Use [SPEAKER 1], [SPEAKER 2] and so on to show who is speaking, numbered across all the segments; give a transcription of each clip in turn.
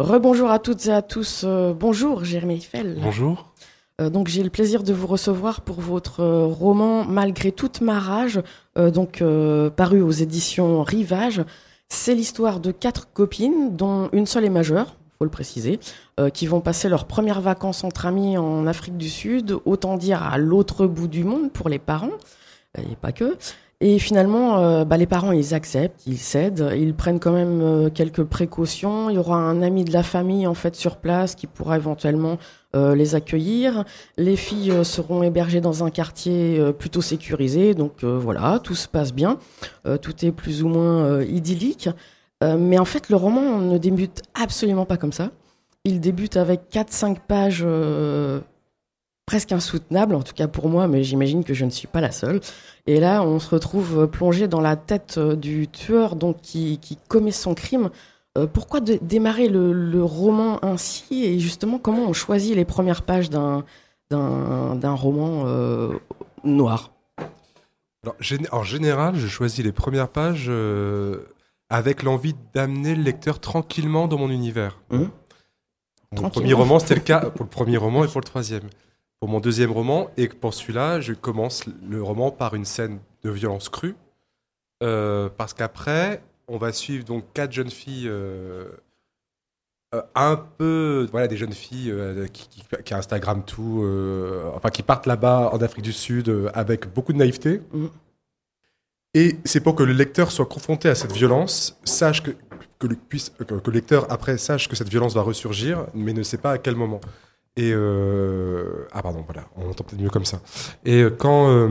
[SPEAKER 1] Rebonjour à toutes et à tous. Euh, bonjour Jérémy Eiffel.
[SPEAKER 2] Bonjour.
[SPEAKER 1] Euh, donc j'ai le plaisir de vous recevoir pour votre euh, roman Malgré toute ma rage, donc paru aux éditions Rivage. C'est l'histoire de quatre copines, dont une seule est majeure, faut le préciser, qui vont passer leurs premières vacances entre amis en Afrique du Sud, autant dire à l'autre bout du monde pour les parents, et pas que. Et finalement, bah, les parents, ils acceptent, ils cèdent, ils prennent quand même quelques précautions. Il y aura un ami de la famille en fait sur place qui pourra éventuellement euh, les accueillir. Les filles euh, seront hébergées dans un quartier euh, plutôt sécurisé, donc voilà, tout se passe bien, tout est plus ou moins idyllique. mais en fait, le roman ne débute absolument pas comme ça. Il débute avec 4-5 pages presque insoutenables, en tout cas pour moi, mais j'imagine que je ne suis pas la seule. Et là, on se retrouve plongé dans la tête du tueur donc qui, qui commet son crime euh, pourquoi démarrer le, roman ainsi? Et justement comment on choisit les premières pages d'un roman euh, noir?
[SPEAKER 2] En général, je choisis les premières pages euh, avec l'envie d'amener le lecteur tranquillement dans mon univers. Mmh. Premier roman, c'était le cas pour le premier roman et pour le troisième. Pour mon deuxième roman et pour celui-là, je commence le roman par une scène de violence crue. parce qu'après, on va suivre donc quatre jeunes filles euh, euh, un peu voilà des jeunes filles euh, qui, qui, Instagram tout enfin qui partent là-bas en Afrique du Sud avec beaucoup de naïveté mm. et c'est pour que le lecteur soit confronté à cette violence sache que que le, puisse, que, le lecteur après sache que cette violence va ressurgir mais ne sait pas à quel moment et ah pardon voilà on entend peut-être mieux comme ça et quand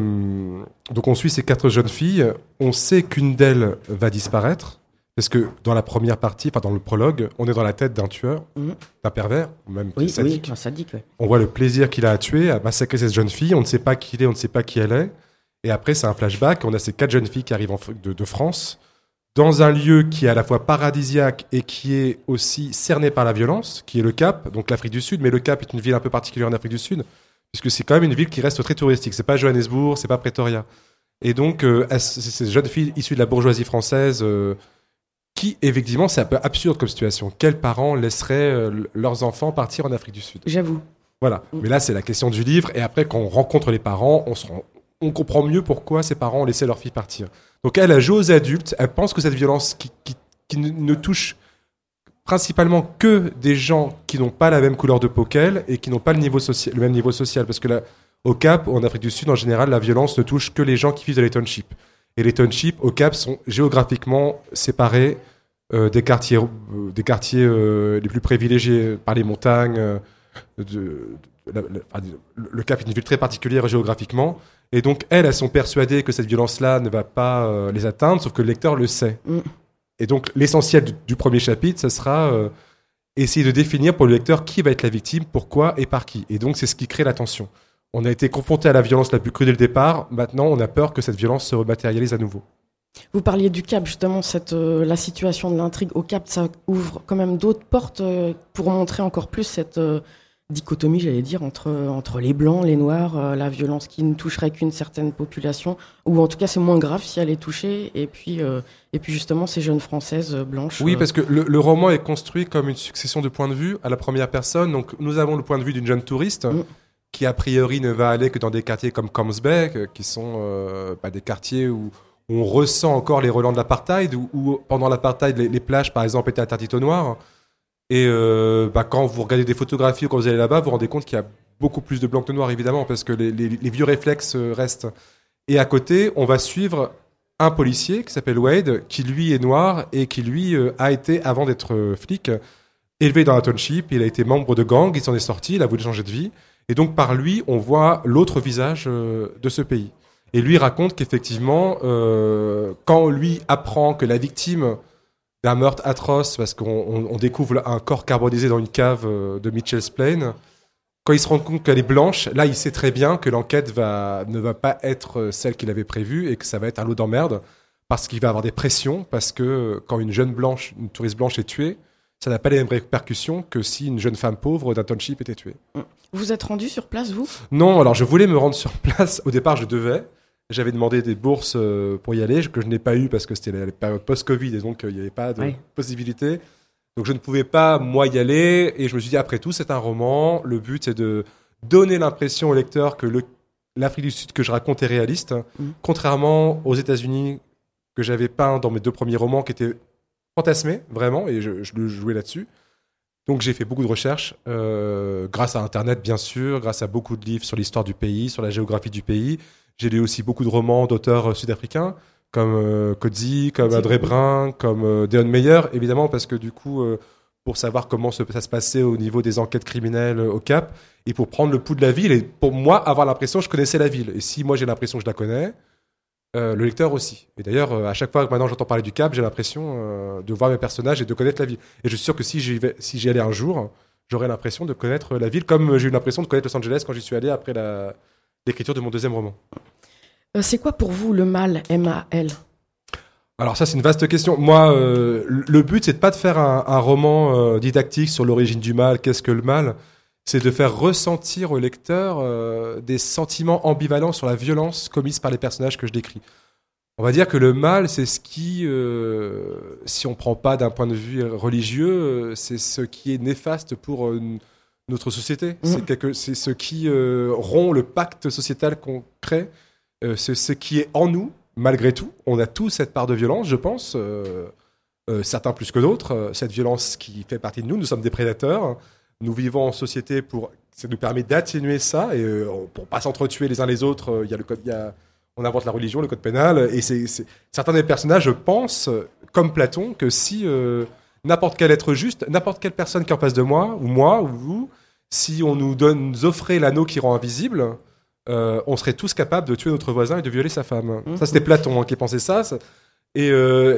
[SPEAKER 2] donc on suit ces quatre jeunes filles on sait qu'une d'elles va disparaître parce que dans la première partie, enfin dans le prologue, on est dans la tête d'un tueur, mhm. d'un pervers, même
[SPEAKER 1] oui, sadique. Oui, sadique
[SPEAKER 2] On voit le plaisir qu'il a à tuer, à massacrer cette jeune fille. On ne sait pas qui il est, on ne sait pas qui elle est. Et après, c'est un flashback. On a ces quatre jeunes filles qui arrivent de, France, dans un lieu qui est à la fois paradisiaque et qui est aussi cerné par la violence, qui est le Cap, donc l'Afrique du Sud. Mais le Cap est une ville un peu particulière en Afrique du Sud, puisque c'est quand même une ville qui reste très touristique. C'est pas Johannesburg, c'est pas Pretoria. Et donc, euh, ces jeunes filles issues de la bourgeoisie française. Euh, qui, effectivement, c'est un peu absurde comme situation. Quels parents laisseraient euh, leurs enfants partir en Afrique du Sud?
[SPEAKER 1] J'avoue.
[SPEAKER 2] Voilà. Mm. Mais là, c'est la question du livre. Et après, quand on rencontre les parents, on, se on comprend mieux pourquoi ces parents ont laissé leur fille partir. Donc, elle a joué aux adultes. Elle pense que cette violence qui, qui, ne, touche principalement que des gens qui n'ont pas la même couleur de peau qu'elle et qui n'ont pas le, niveau social, le même niveau social. Parce que là, au Cap, en Afrique du Sud, en général, la violence ne touche que les gens qui vivent dans les townships. Et les townships, au Cap, sont géographiquement séparés euh, des quartiers, euh, des quartiers euh, les plus privilégiés par les montagnes. De, le Cap est une ville très particulière géographiquement. Et donc, elles, elles sont persuadées que cette violence-là ne va pas les atteindre, sauf que le lecteur le sait. Mm. Et donc, l'essentiel du, premier chapitre, ce sera essayer de définir pour le lecteur qui va être la victime, pourquoi et par qui. Et donc, c'est ce qui crée la tension. On a été confronté à la violence la plus crue dès le départ. Maintenant, on a peur que cette violence se rematérialise à nouveau.
[SPEAKER 1] Vous parliez du Cap, justement, cette, euh, la situation de l'intrigue au Cap, ça ouvre quand même d'autres portes euh, pour montrer encore plus cette euh, dichotomie, j'allais dire, entre, entre les Blancs, les Noirs, la violence qui ne toucherait qu'une certaine population, ou en tout cas c'est moins grave si elle est touchée, et puis, et puis justement ces jeunes Françaises blanches.
[SPEAKER 2] Oui, parce que le, roman est construit comme une succession de points de vue à la première personne, donc nous avons le point de vue d'une jeune touriste. Mm. qui a priori ne va aller que dans des quartiers comme Comsbeck, qui sont pas des quartiers où, on ressent encore les relents de l'apartheid, où, pendant l'apartheid, les, plages, par exemple, étaient interdites aux Noirs. Et euh, bah, quand vous regardez des photographies ou quand vous allez là-bas, vous vous rendez compte qu'il y a beaucoup plus de blancs que de noirs, évidemment, parce que les, vieux réflexes euh, restent. Et à côté, on va suivre un policier qui s'appelle Wade, qui lui est noir et qui lui euh, a été, avant d'être flic, élevé dans la township. Il a été membre de gang, il s'en est sorti, il a voulu changer de vie. Et donc par lui, on voit l'autre visage de ce pays. Et lui raconte qu'effectivement, quand lui apprend que la victime d'un meurtre atroce, parce qu'on découvre un corps carbonisé dans une cave euh, de Mitchell's Plain, quand il se rend compte qu'elle est blanche, là, il sait très bien que l'enquête va, ne va pas être celle qu'il avait prévue et que ça va être un lot d'emmerde parce qu'il va avoir des pressions, parce que quand une jeune blanche, une touriste blanche est tuée, ça n'a pas les mêmes répercussions que si une jeune femme pauvre d'un township était tuée.
[SPEAKER 1] Vous êtes rendu sur place, vous?
[SPEAKER 2] Non, alors je voulais me rendre sur place. Au départ, je devais. J'avais demandé des bourses euh, pour y aller, que je n'ai pas eu parce que c'était la période post-Covid et donc euh, il n'y avait pas de possibilité. Donc je ne pouvais pas, moi, y aller. Et je me suis dit, après tout, c'est un roman. Le but, c'est de donner l'impression au lecteur que l'Afrique du Sud que je raconte est réaliste. Mm. Contrairement aux États-Unis que j'avais peint dans mes deux premiers romans qui étaient fantasmés, vraiment, et je, je jouais là-dessus. Donc j'ai fait beaucoup de recherches, euh, grâce à Internet bien sûr, grâce à beaucoup de livres sur l'histoire du pays, sur la géographie du pays. J'ai lu aussi beaucoup de romans d'auteurs euh, sud-africains, comme euh, comme André Brun, comme euh, Deon Meyer, évidemment, parce que du coup, euh, pour savoir comment ça se passait au niveau des enquêtes criminelles au Cap, et pour prendre le pouls de la ville, et pour moi avoir l'impression que je connaissais la ville. Et si moi j'ai l'impression que je la connais, euh, le lecteur aussi. Et d'ailleurs, euh, à chaque fois que maintenant j'entends parler du Cap, j'ai l'impression euh, de voir mes personnages et de connaître la ville. Et je suis sûr que si j'y vais, si j'y allais un jour, j'aurais l'impression de connaître la ville, comme j'ai eu l'impression de connaître Los Angeles quand j'y suis allé après la... l'écriture de mon deuxième roman.
[SPEAKER 1] c'est quoi pour vous le mal, M-A-L
[SPEAKER 2] alors ça c'est une vaste question. Moi, le but c'est de pas de faire un, un roman didactique sur l'origine du mal, qu'est-ce que le mal? C'est de faire ressentir au lecteur euh, des sentiments ambivalents sur la violence commise par les personnages que je décris. On va dire que le mal, c'est ce qui, euh, si on prend pas d'un point de vue religieux, euh, c'est ce qui est néfaste pour notre société. Mmh. C'est ce qui rompt le pacte sociétal qu'on crée. c'est ce qui est en nous, malgré tout. On a tous cette part de violence, je pense. certains plus que d'autres. cette violence qui fait partie de nous. Nous sommes des prédateurs nous vivons en société pour, ça nous permet d'atténuer ça et euh, pour pas s'entretuer les uns les autres. Euh, il y a le code, y a, on invente la religion, le code pénal et c'est, certains des personnages pensent, comme Platon, que si euh, n'importe quel être juste, n'importe quelle personne qui est en face de moi ou moi ou vous, si on nous donne, nous offrait l'anneau qui rend invisible, on serait tous capables de tuer notre voisin et de violer sa femme. Mmh. Ça, c'était Platon hein, qui pensait ça. Et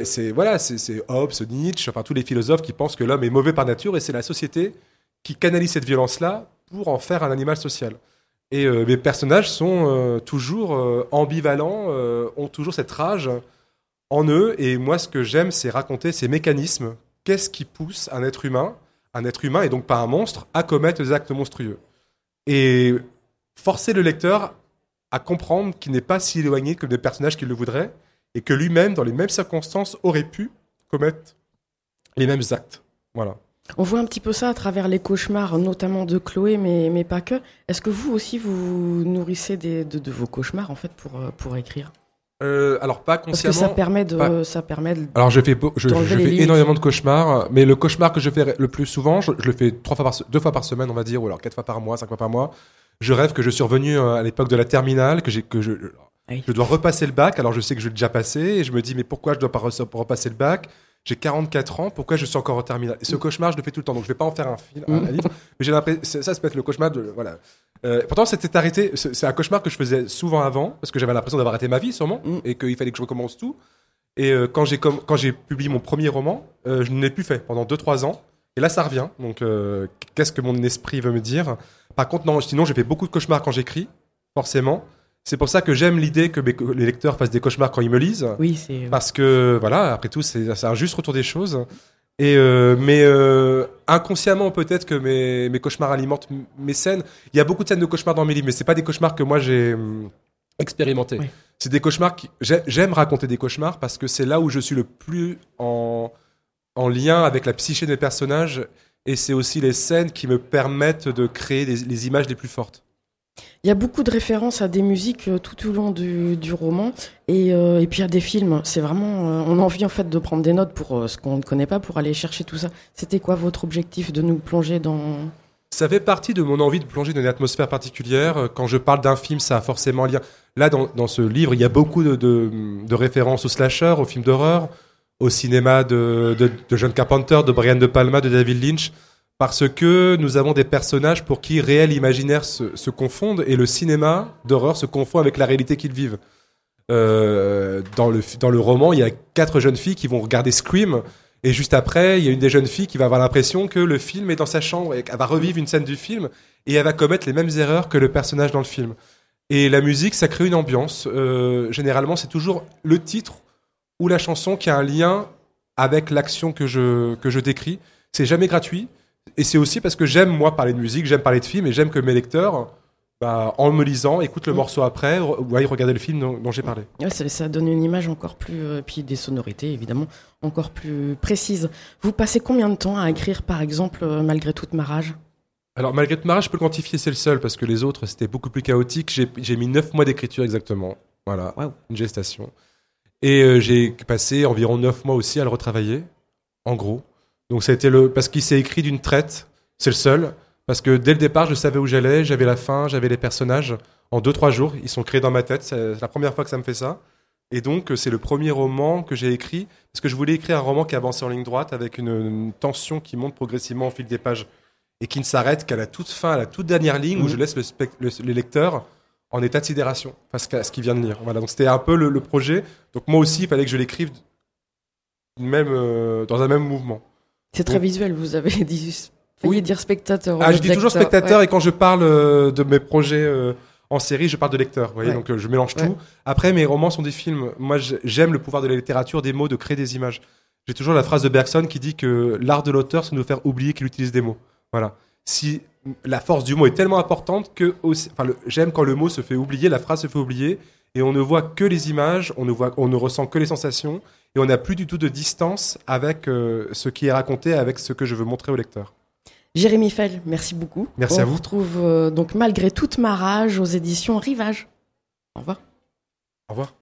[SPEAKER 2] c'est voilà, c'est Hobbes, Nietzsche, enfin tous les philosophes qui pensent que l'homme est mauvais par nature et c'est la société qui canalise cette violence-là pour en faire un animal social. Et euh, mes personnages sont euh, toujours euh, ambivalents, ont toujours cette rage en eux. Et moi, ce que j'aime, c'est raconter ces mécanismes. Qu'est-ce qui pousse un être humain, un être humain et donc pas un monstre, à commettre des actes monstrueux Et forcer le lecteur à comprendre qu'il n'est pas si éloigné que des personnages qu'il le voudraient et que lui-même, dans les mêmes circonstances, aurait pu commettre les mêmes actes. Voilà.
[SPEAKER 1] On voit un petit peu ça à travers les cauchemars, notamment de Chloé, mais, mais pas que. Est-ce que vous aussi, vous nourrissez des, de, vos cauchemars, en fait, pour, euh, pour écrire?
[SPEAKER 2] Euh, alors pas consciemment.
[SPEAKER 1] Parce que ça permet de, ça permet de
[SPEAKER 2] Alors je fais, je, fais énormément de cauchemars, mais le cauchemar que je fais le plus souvent, je, le fais trois fois par, deux fois par semaine, on va dire, ou alors quatre fois par mois, cinq fois par mois. Je rêve que je suis revenu euh, à l'époque de la terminale, que j'ai, que je, je dois repasser le bac. Alors je sais que je l'ai déjà passé, et je me dis mais pourquoi je dois pas repasser le bac? J'ai 44 ans, pourquoi je suis encore en terminale? Et ce mm. cauchemar, je le fais tout le temps, donc je vais pas en faire un, film, un, mm. livre, mais j'ai l'impression, ça, ça peut être le cauchemar de, voilà. Euh, pourtant, c'était arrêté, c'est un cauchemar que je faisais souvent avant, parce que j'avais l'impression d'avoir arrêté ma vie, sûrement, mm. et qu'il fallait que je recommence tout. Et euh, quand j'ai quand j'ai publié mon premier roman, euh, je ne l'ai plus fait pendant 2-3 ans. Et là, ça revient. Donc, qu'est-ce que mon esprit veut me dire? Par contre, non, sinon, j'ai fait beaucoup de cauchemars quand j'écris, forcément. C'est pour ça que j'aime l'idée que les lecteurs fassent des cauchemars quand ils me lisent.
[SPEAKER 1] Oui, c'est.
[SPEAKER 2] Parce que, voilà, après tout, c'est un juste retour des choses. Et euh, mais euh, inconsciemment peut-être que mes, mes, cauchemars alimentent mes scènes. Il y a beaucoup de scènes de cauchemars dans mes livres, mais c'est pas des cauchemars que moi j'ai hum, expérimenté. C'est des cauchemars qui j'aime raconter des cauchemars parce que c'est là où je suis le plus en en lien avec la psyché des personnages et c'est aussi les scènes qui me permettent de créer les images les plus fortes.
[SPEAKER 1] Il y a beaucoup de références à des musiques euh, tout au long du, roman et, euh, et, puis à des films. C'est vraiment, euh, on a envie en fait de prendre des notes pour ce qu'on ne connaît pas, pour aller chercher tout ça. C'était quoi votre objectif de nous plonger dans
[SPEAKER 2] Ça fait partie de mon envie de plonger dans une atmosphère particulière. Quand je parle d'un film, ça a forcément lien. Là, dans, ce livre, il y a beaucoup de, références au slasher, aux films d'horreur, au cinéma de, de John Carpenter, de Brian De Palma, de David Lynch parce que nous avons des personnages pour qui réel et imaginaire se, confondent et le cinéma d'horreur se confond avec la réalité qu'ils vivent. Euh, dans, le, dans le roman, il y a quatre jeunes filles qui vont regarder Scream et juste après, il y a une des jeunes filles qui va avoir l'impression que le film est dans sa chambre et qu'elle va revivre une scène du film et elle va commettre les mêmes erreurs que le personnage dans le film. Et la musique, ça crée une ambiance. Euh, généralement, c'est toujours le titre ou la chanson qui a un lien avec l'action que je, que je décris. C'est jamais gratuit et c'est aussi parce que j'aime, moi, parler de musique, j'aime parler de films, et j'aime que mes lecteurs bah, en me lisant, écoute le morceau après, ou aille regarder le film dont, j'ai parlé.
[SPEAKER 1] ça, ça, donne une image encore plus, euh, puis des sonorités évidemment encore plus précises. Vous passez combien de temps à écrire, par exemple, euh, malgré toute ma rage?
[SPEAKER 2] Alors, malgré toute ma rage, je peux le quantifier, c'est le seul, parce que les autres, c'était beaucoup plus chaotique. J'ai mis 9 mois d'écriture exactement. Voilà, une gestation. Et euh, j'ai passé environ 9 mois aussi à le retravailler, en gros. Donc, ça a été le. Parce qu'il s'est écrit d'une traite, c'est le seul. Parce que dès le départ, je savais où j'allais, j'avais la fin, j'avais les personnages. En 2-3 jours, ils sont créés dans ma tête. C'est la première fois que ça me fait ça. Et donc, c'est le premier roman que j'ai écrit. Parce que je voulais écrire un roman qui avance en ligne droite avec une tension qui monte progressivement au fil des pages et qui ne s'arrête qu'à la toute fin, à la toute dernière ligne où mhm. je laisse le, lecteur en état de sidération face à ce qu'il vient de lire. Voilà, donc c'était un peu le, projet. Donc moi aussi, il fallait que je l'écrive même euh, dans un même mouvement.
[SPEAKER 1] C'est très visuel. Vous avez dit, oui. dire spectateur.
[SPEAKER 2] Ah, je dis toujours spectateur et quand je parle euh, de mes projets euh, en série, je parle de lecteur. Vous voyez, donc je mélange tout. Après, mes romans sont des films. Moi, j'aime le pouvoir de la littérature, des mots, de créer des images. J'ai toujours la phrase de Bergson qui dit que l'art de l'auteur, c'est de nous faire oublier qu'il utilise des mots. Voilà. Si la force du mot est tellement importante que enfin, j'aime quand le mot se fait oublier, la phrase se fait oublier, et on ne voit que les images, on ne, voit, on ne ressent que les sensations, et on n'a plus du tout de distance avec euh, ce qui est raconté, avec ce que je veux montrer au lecteur.
[SPEAKER 1] Jérémy Fell, merci beaucoup.
[SPEAKER 2] Merci à vous.
[SPEAKER 1] On retrouve euh, donc malgré toute ma rage aux éditions Rivage. Au revoir.
[SPEAKER 2] Au revoir.